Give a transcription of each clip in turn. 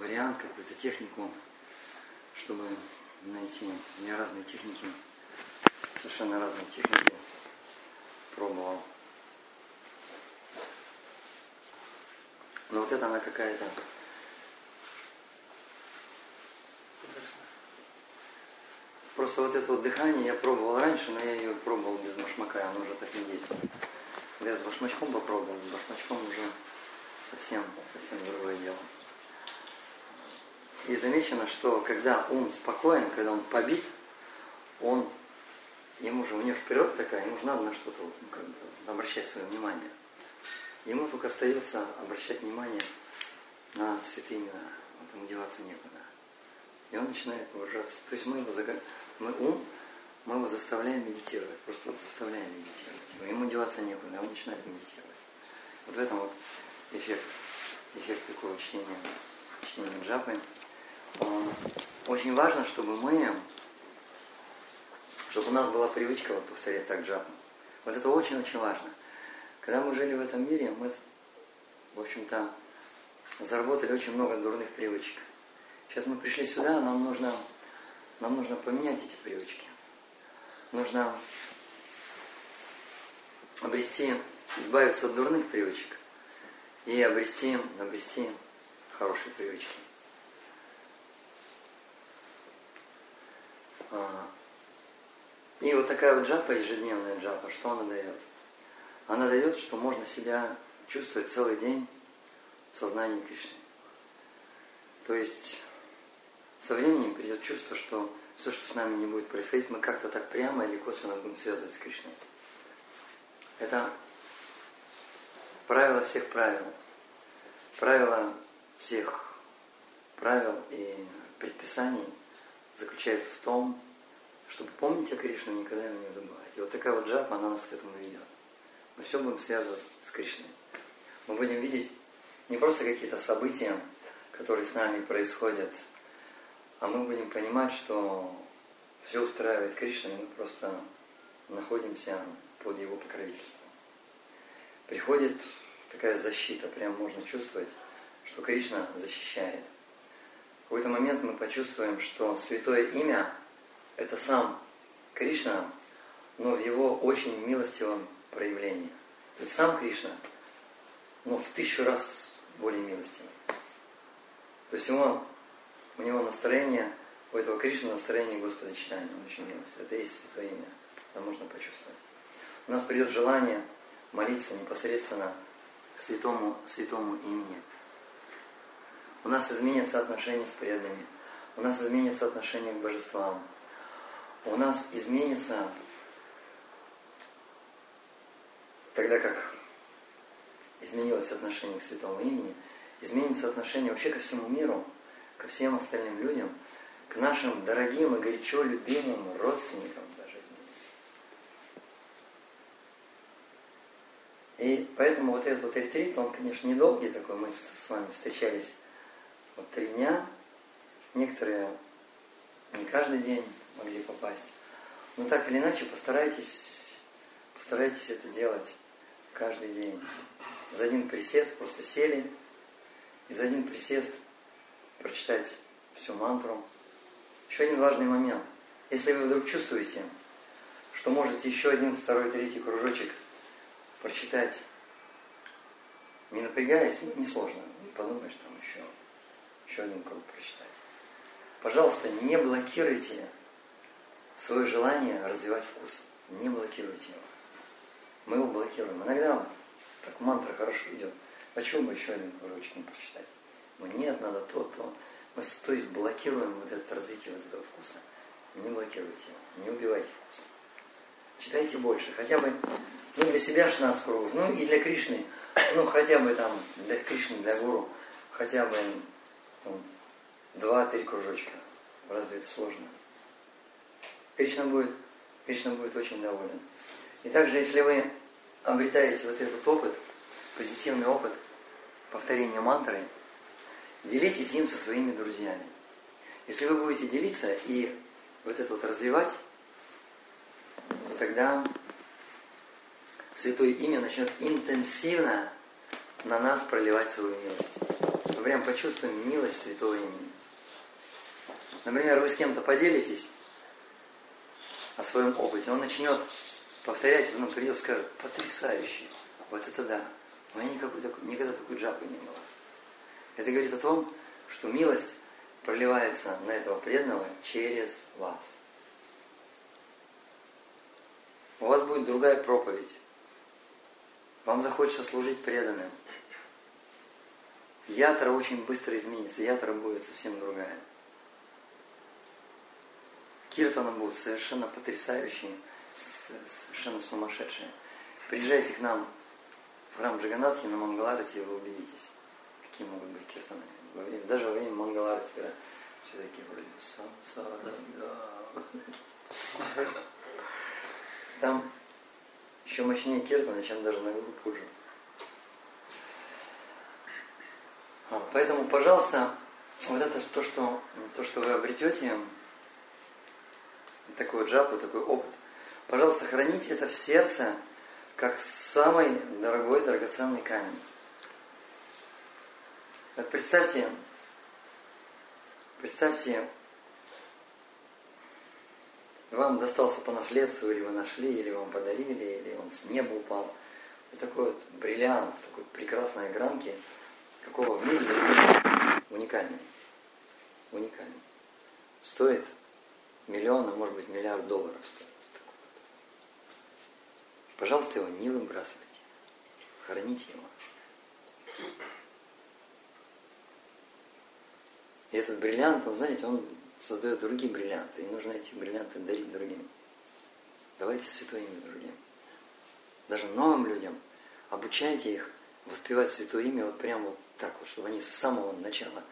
вариант, какую-то технику, чтобы найти. Я разные техники, совершенно разные техники пробовал. Но вот это она какая-то Просто вот это вот дыхание я пробовал раньше, но я ее пробовал без башмака, оно уже так не действует. Я с башмачком попробовал, с башмачком уже совсем, совсем другое дело. И замечено, что когда ум спокоен, когда он побит, он, ему же, у него природа такая, ему же надо на что-то ну, как бы, обращать свое внимание. Ему только остается обращать внимание на святые имена, вот ему деваться некуда. И он начинает погружаться. То есть мы его, мы ум, мы его заставляем медитировать, просто вот заставляем медитировать. Ему деваться некуда, он начинает медитировать. Вот в этом вот эффект, эффект такого чтения, чтения джапы. Очень важно, чтобы мы, чтобы у нас была привычка вот повторять так джапу. Вот это очень-очень важно. Когда мы жили в этом мире, мы, в общем-то, заработали очень много дурных привычек. Сейчас мы пришли сюда, нам нужно, нам нужно поменять эти привычки. Нужно обрести, избавиться от дурных привычек и обрести, обрести хорошие привычки. И вот такая вот джапа, ежедневная джапа, что она дает? Она дает, что можно себя чувствовать целый день в сознании Кришны. То есть со временем придет чувство, что все, что с нами не будет происходить, мы как-то так прямо или косвенно будем связывать с Кришной. Это правило всех правил. Правило всех правил и предписаний заключается в том, чтобы помнить о Кришне, никогда его не забывать. И вот такая вот джапа, она нас к этому ведет. Мы все будем связывать с Кришной. Мы будем видеть не просто какие-то события, которые с нами происходят – а мы будем понимать, что все устраивает Кришна, и мы просто находимся под его покровительством. Приходит такая защита, прям можно чувствовать, что Кришна защищает. В какой-то момент мы почувствуем, что святое имя – это сам Кришна, но в его очень милостивом проявлении. То есть сам Кришна, но в тысячу раз более милостивый. То есть ему у него настроение, у этого Кришны настроение Господа читания, он очень милость. Это есть Святое Имя. Это можно почувствовать. У нас придет желание молиться непосредственно к святому, святому имени. У нас изменятся отношения с преданными. У нас изменится отношение к божествам. У нас изменится тогда как изменилось отношение к святому имени, изменится отношение вообще ко всему миру – ко всем остальным людям, к нашим дорогим и горячо любимым родственникам даже изменится. И поэтому вот этот вот ретрит, он, конечно, недолгий такой, мы с вами встречались вот три дня, некоторые не каждый день могли попасть. Но так или иначе постарайтесь, постарайтесь это делать каждый день. За один присест просто сели, и за один присест прочитать всю мантру. Еще один важный момент. Если вы вдруг чувствуете, что можете еще один, второй, третий кружочек прочитать, не напрягаясь, ну, несложно, не подумаешь там еще, еще один круг прочитать. Пожалуйста, не блокируйте свое желание развивать вкус. Не блокируйте его. Мы его блокируем. Иногда так мантра хорошо идет. Почему бы еще один кружочек не прочитать? Ну нет, надо то, то. Мы, то есть блокируем вот это развитие вот этого вкуса. Не блокируйте его, не убивайте вкус. Читайте больше, хотя бы ну, для себя 16 кругов, ну и для Кришны, ну хотя бы там для Кришны, для Гуру, хотя бы там, 2-3 кружочка. Разве это сложно? Кришна будет, Кришна будет очень доволен. И также, если вы обретаете вот этот опыт, позитивный опыт повторения мантры, делитесь им со своими друзьями. Если вы будете делиться и вот это вот развивать, то тогда Святое Имя начнет интенсивно на нас проливать свою милость. мы прям почувствуем милость святого имени. Например, вы с кем-то поделитесь о своем опыте, он начнет повторять, потом придет и скажет, потрясающе, вот это да, у меня никакой, никогда такой джапы не было. Это говорит о том, что милость проливается на этого преданного через вас. У вас будет другая проповедь. Вам захочется служить преданным. Ятра очень быстро изменится, ятра будет совсем другая. Киртана будут совершенно потрясающие, совершенно сумасшедшие. Приезжайте к нам в храм Джаганатхи на Мангаларате, и вы убедитесь, какие могут быть киртаны. Даже во время Мангаларати, когда все такие вроде да. Там еще мощнее киртана, чем даже на группу Пуджи. Поэтому, пожалуйста, вот это то, что, то, что вы обретете, такой джапу, такой опыт, пожалуйста, храните это в сердце, как самый дорогой, драгоценный камень. Вот представьте, представьте, вам достался по наследству, или вы нашли, или вам подарили, или он с неба упал. Вот такой вот бриллиант, такой прекрасной гранки – какого в мире уникальный. Уникальный. Стоит миллион, а может быть миллиард долларов стоит. Пожалуйста, его не выбрасывайте. Храните его. И этот бриллиант, он, знаете, он создает другие бриллианты. И нужно эти бриллианты дарить другим. Давайте святое имя другим. Даже новым людям. Обучайте их воспевать святое имя вот прямо вот так вот, чтобы они с самого начала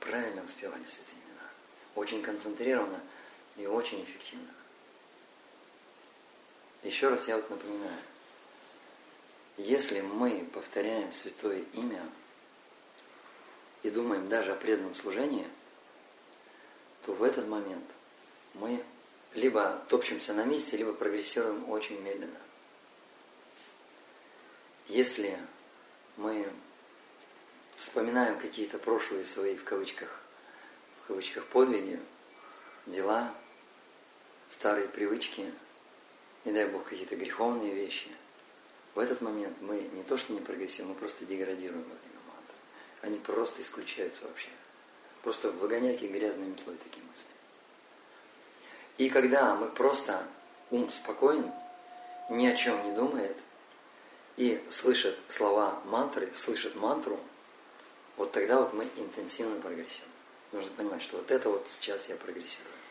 правильно воспевали святые имена. Очень концентрированно и очень эффективно. Еще раз я вот напоминаю, если мы повторяем святое имя и думаем даже о преданном служении, то в этот момент мы либо топчемся на месте, либо прогрессируем очень медленно. Если мы вспоминаем какие-то прошлые свои, в кавычках, в кавычках, подвиги, дела, старые привычки, не дай Бог, какие-то греховные вещи, в этот момент мы не то что не прогрессируем, мы просто деградируем во время мантры. Они просто исключаются вообще. Просто выгонять их грязной метлой такие мысли. И когда мы просто ум спокоен, ни о чем не думает, и слышит слова мантры, слышит мантру – вот тогда вот мы интенсивно прогрессируем. Нужно понимать, что вот это вот сейчас я прогрессирую.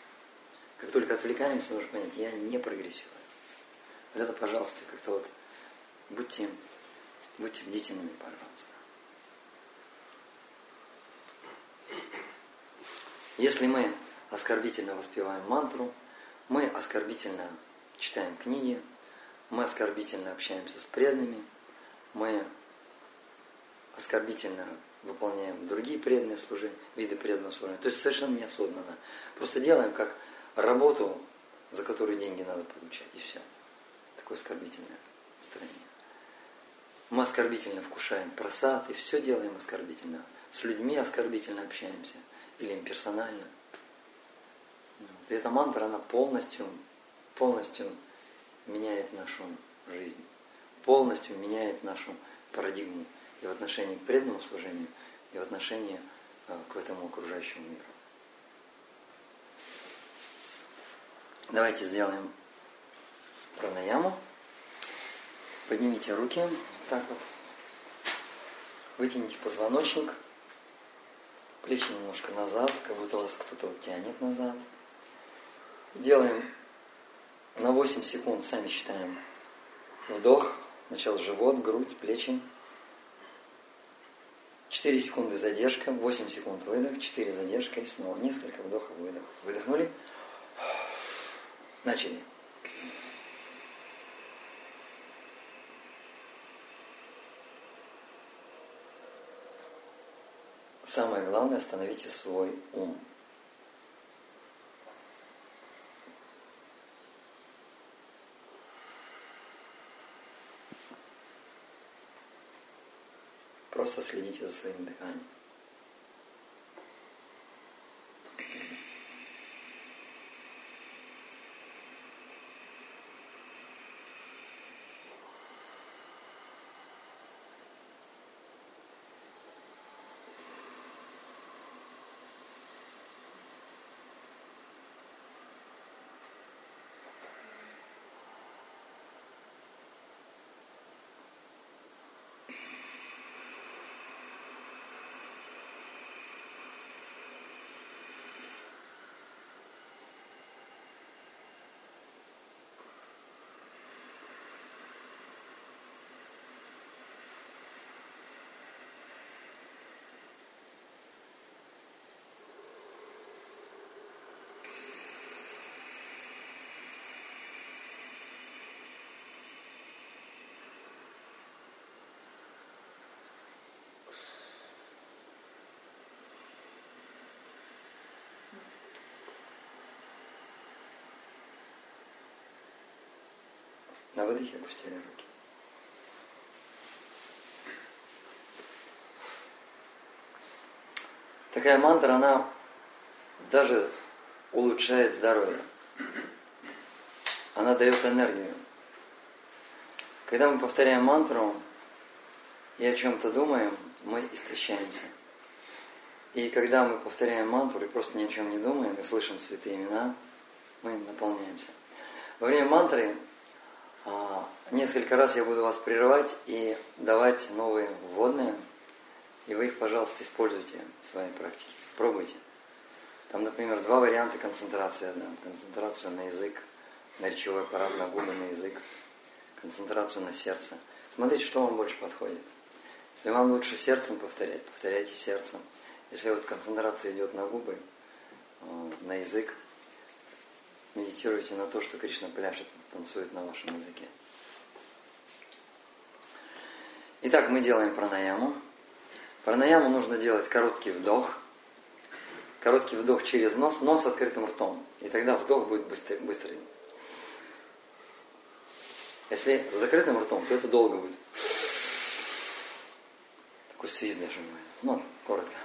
Как только отвлекаемся, нужно понять, я не прогрессирую. Вот это, пожалуйста, как-то вот будьте, будьте бдительными, пожалуйста. Если мы оскорбительно воспеваем мантру, мы оскорбительно читаем книги, мы оскорбительно общаемся с преданными, мы оскорбительно выполняем другие преданные служения, виды преданного служения. То есть совершенно неосознанно. Просто делаем как работу, за которую деньги надо получать, и все. Такое оскорбительное настроение. Мы оскорбительно вкушаем просад, и все делаем оскорбительно. С людьми оскорбительно общаемся, или им персонально. И эта мантра, она полностью, полностью меняет нашу жизнь, полностью меняет нашу парадигму и в отношении к преданному служению, и в отношении э, к этому окружающему миру. Давайте сделаем пранаяму. Поднимите руки, так вот. Вытяните позвоночник, плечи немножко назад, как будто вас кто-то вот тянет назад. Делаем на 8 секунд, сами считаем. Вдох, сначала живот, грудь, плечи. 4 секунды задержка, 8 секунд выдох, 4 задержка и снова несколько вдохов, выдох. Выдохнули. Начали. Самое главное, остановите свой ум. Просто следите за своим дыханием. На выдохе опустили руки. Такая мантра, она даже улучшает здоровье. Она дает энергию. Когда мы повторяем мантру и о чем-то думаем, мы истощаемся. И когда мы повторяем мантру и просто ни о чем не думаем, и слышим святые имена, мы наполняемся. Во время мантры несколько раз я буду вас прерывать и давать новые вводные, и вы их, пожалуйста, используйте в своей практике. Пробуйте. Там, например, два варианта концентрации. Одна. Концентрацию на язык, на речевой аппарат, на губы, на язык. Концентрацию на сердце. Смотрите, что вам больше подходит. Если вам лучше сердцем повторять, повторяйте сердцем. Если вот концентрация идет на губы, э, на язык, медитируйте на то, что Кришна пляшет, танцует на вашем языке. Итак, мы делаем пранаяму. Пранаяму нужно делать короткий вдох. Короткий вдох через нос, нос открытым ртом. И тогда вдох будет быстрый. быстрый. Если с закрытым ртом, то это долго будет. Такой свист даже будет. Ну, коротко.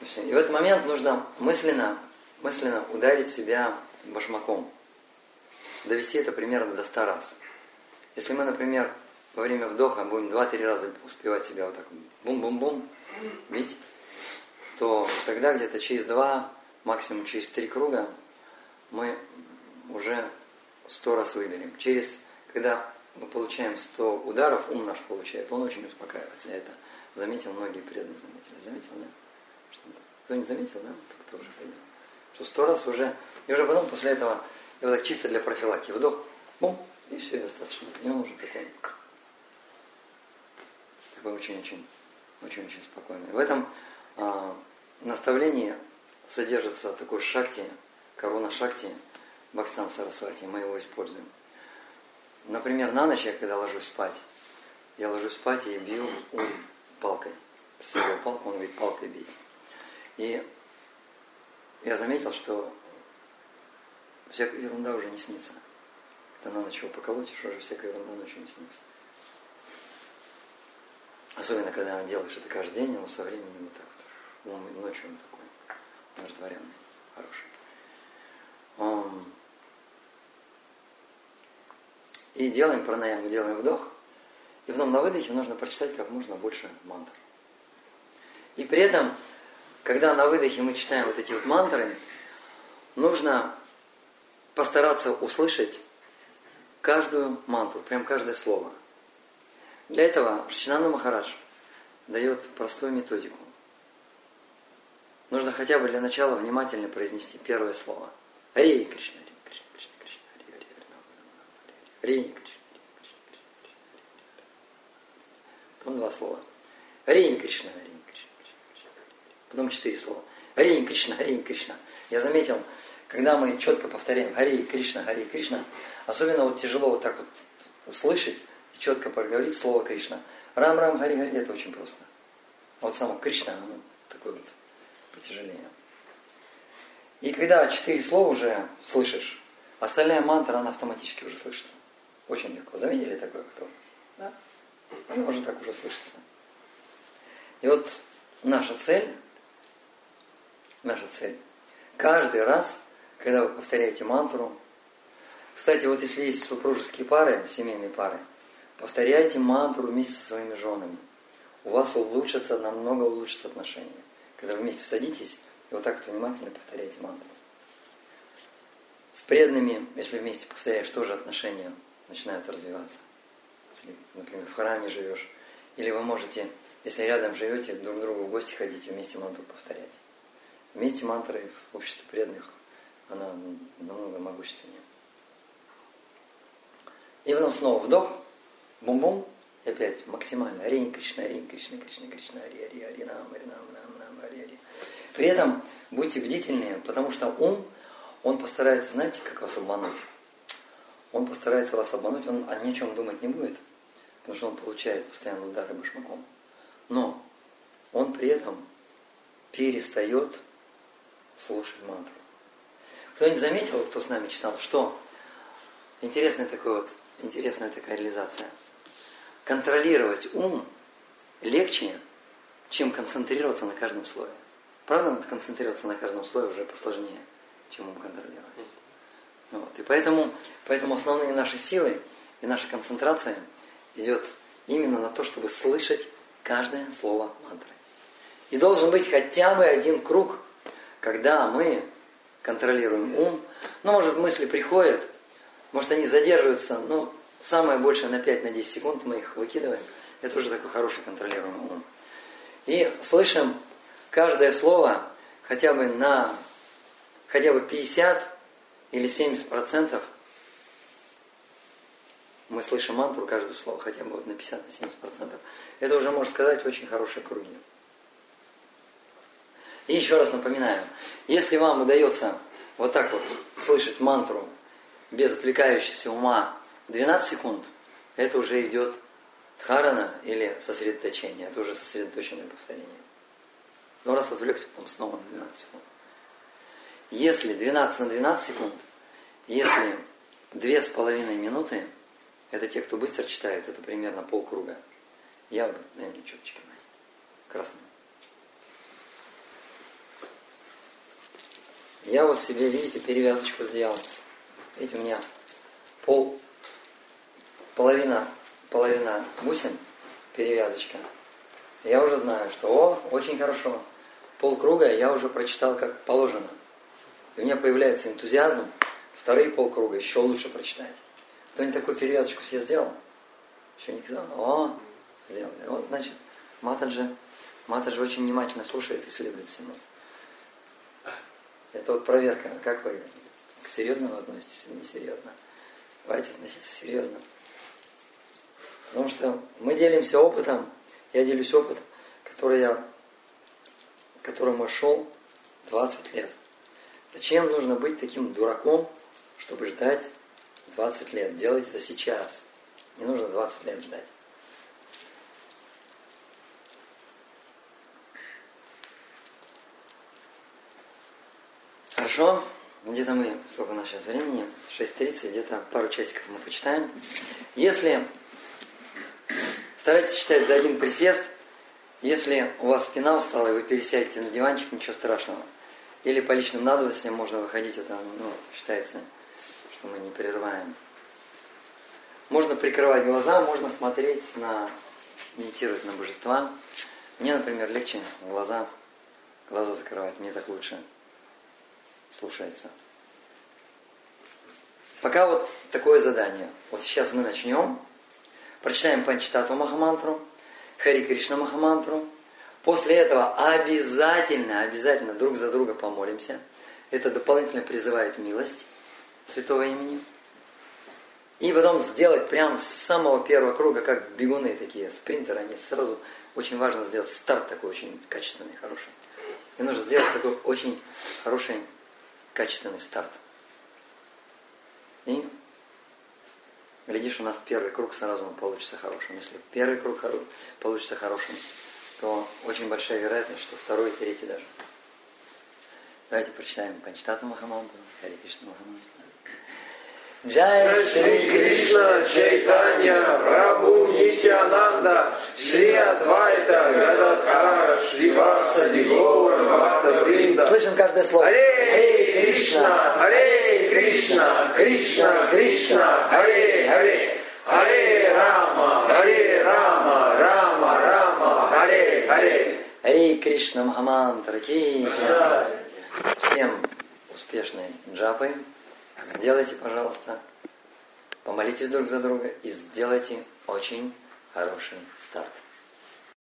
И в этот момент нужно мысленно, мысленно ударить себя башмаком. Довести это примерно до 100 раз. Если мы, например, во время вдоха будем 2-3 раза успевать себя вот так бум-бум-бум бить, то тогда где-то через 2, максимум через 3 круга мы уже 100 раз выберем. Через, когда мы получаем 100 ударов, ум наш получает, он очень успокаивается. Я это заметил, многие преданные заметили. Заметил, да? Кто не заметил, да? Кто уже понял? Что сто раз уже, и уже потом после этого, и вот так чисто для профилактики, вдох, бум, и все, и достаточно. И он уже такой, такой очень-очень, очень-очень спокойный. В этом а, наставлении содержится такой шакти, корона шакти, Бхаксан Сарасвати, мы его используем. Например, на ночь я когда ложусь спать, я ложусь спать и бью ум палкой. Представил палку, он говорит, палкой бить. И я заметил, что всякая ерунда уже не снится. Когда на ночь его поколотишь, уже всякая ерунда ночью не снится. Особенно, когда делаешь это каждый день, он со временем вот так вот. Он ночью он такой умиротворенный, хороший. Он... И делаем пранаяму, делаем вдох. И потом на выдохе нужно прочитать как можно больше мантр. И при этом когда на выдохе мы читаем вот эти вот мантры, нужно постараться услышать каждую мантру, прям каждое слово. Для этого Шичинанда Махарадж дает простую методику. Нужно хотя бы для начала внимательно произнести первое слово. Ари Кришна, Ари Кришна, Кришна, Кришна, Ари, Ари, Ари, Ари, Кришна, Кришна. Потом два слова. Ари Кришна, Ари потом четыре слова. Хари Кришна, Хари Кришна. Я заметил, когда мы четко повторяем Хари Кришна, Хари Кришна, особенно вот тяжело вот так вот услышать и четко проговорить слово Кришна. Рам Рам Хари Хари это очень просто. Вот само Кришна, оно такое вот потяжелее. И когда четыре слова уже слышишь, остальная мантра, она автоматически уже слышится. Очень легко. Заметили такое кто? Да? Она уже так уже слышится. И вот наша цель наша цель. Каждый раз, когда вы повторяете мантру, кстати, вот если есть супружеские пары, семейные пары, повторяйте мантру вместе со своими женами. У вас улучшатся, намного улучшатся отношения. Когда вы вместе садитесь и вот так вот внимательно повторяете мантру. С преданными, если вместе повторяешь, тоже отношения начинают развиваться. Если, например, в храме живешь, или вы можете, если рядом живете, друг к другу в гости ходите, вместе мантру повторять. Вместе мантры в обществе преданных, она намного могущественнее. И потом снова вдох, бум-бум, и опять максимально. Ари Кришна, Ари Кришна, Кришна, Кришна, Ари, Ари, Ари, Нам, Ари, Нам, Нам, Нам, Ари, Ари. При этом будьте бдительнее, потому что ум, он постарается, знаете, как вас обмануть? Он постарается вас обмануть, он о ни чем думать не будет, потому что он получает постоянно удары башмаком. Но он при этом перестает слушать мантру. Кто-нибудь заметил, кто с нами читал, что интересная такая вот, интересная такая реализация. Контролировать ум легче, чем концентрироваться на каждом слове. Правда, надо концентрироваться на каждом слове уже посложнее, чем ум контролировать. Вот. И поэтому, поэтому основные наши силы и наша концентрация идет именно на то, чтобы слышать каждое слово мантры. И должен быть хотя бы один круг, когда мы контролируем ум. Ну, может, мысли приходят, может, они задерживаются, но самое большее на 5-10 на секунд мы их выкидываем. Это уже такой хороший контролируемый ум. И слышим каждое слово хотя бы на хотя бы 50 или 70 процентов мы слышим мантру каждое слово, хотя бы вот на 50 на 70 процентов. Это уже, можно сказать, очень хорошие круги. И еще раз напоминаю, если вам удается вот так вот слышать мантру без отвлекающегося ума 12 секунд, это уже идет дхарана или сосредоточение. Это уже сосредоточенное повторение. Но раз отвлекся, потом снова на 12 секунд. Если 12 на 12 секунд, если две с половиной минуты, это те, кто быстро читает, это примерно полкруга. Я, наверное, четочки мои. Красные. Я вот себе, видите, перевязочку сделал. Видите, у меня пол, половина, половина бусин, перевязочка. Я уже знаю, что, о, очень хорошо. Полкруга я уже прочитал как положено. И у меня появляется энтузиазм вторые полкруга еще лучше прочитать. Кто-нибудь такую перевязочку себе сделал? Еще не сказал? О, сделал. Вот, значит, Матаджи, Матаджи очень внимательно слушает и следует всему. Это вот проверка, как вы к серьезному относитесь или несерьезно. Давайте относиться серьезно. Потому что мы делимся опытом, я делюсь опытом, который я, которому я шел 20 лет. Зачем нужно быть таким дураком, чтобы ждать 20 лет? Делайте это сейчас. Не нужно 20 лет ждать. Хорошо, где-то мы, сколько у нас сейчас времени, 6.30, где-то пару часиков мы почитаем. Если старайтесь читать за один присест, если у вас спина устала и вы пересядете на диванчик, ничего страшного. Или по личным надобностям можно выходить, это ну, считается, что мы не прерываем. Можно прикрывать глаза, можно смотреть на, медитировать на божества. Мне, например, легче глаза, глаза закрывать, мне так лучше слушается. Пока вот такое задание. Вот сейчас мы начнем. Прочитаем Панчитату Махамантру, Хари Кришна Махамантру. После этого обязательно, обязательно друг за друга помолимся. Это дополнительно призывает милость святого имени. И потом сделать прямо с самого первого круга, как бегуны такие, спринтеры, они сразу, очень важно сделать старт такой очень качественный, хороший. И нужно сделать такой очень хороший качественный старт. И глядишь, у нас первый круг сразу он получится хорошим. Если первый круг получится хорошим, то очень большая вероятность, что второй и третий даже. Давайте прочитаем Панчтату Махамантру, Хари Кришна Махамантру. Shri Krishna Chaitanya Prabhu Nityananda Shri Advaita Gadadhara Shri Vasadi Gaur Bhakta Brinda Слышим каждое слово. Харе Кришна, Харе Кришна, Кришна Кришна, Харе Харе Харе Рама, Харе Рама, Рама Рама, Харе Харе Харе Кришна Махамантра. Всем успешной джапы. Сделайте, пожалуйста, помолитесь друг за друга и сделайте очень хороший старт.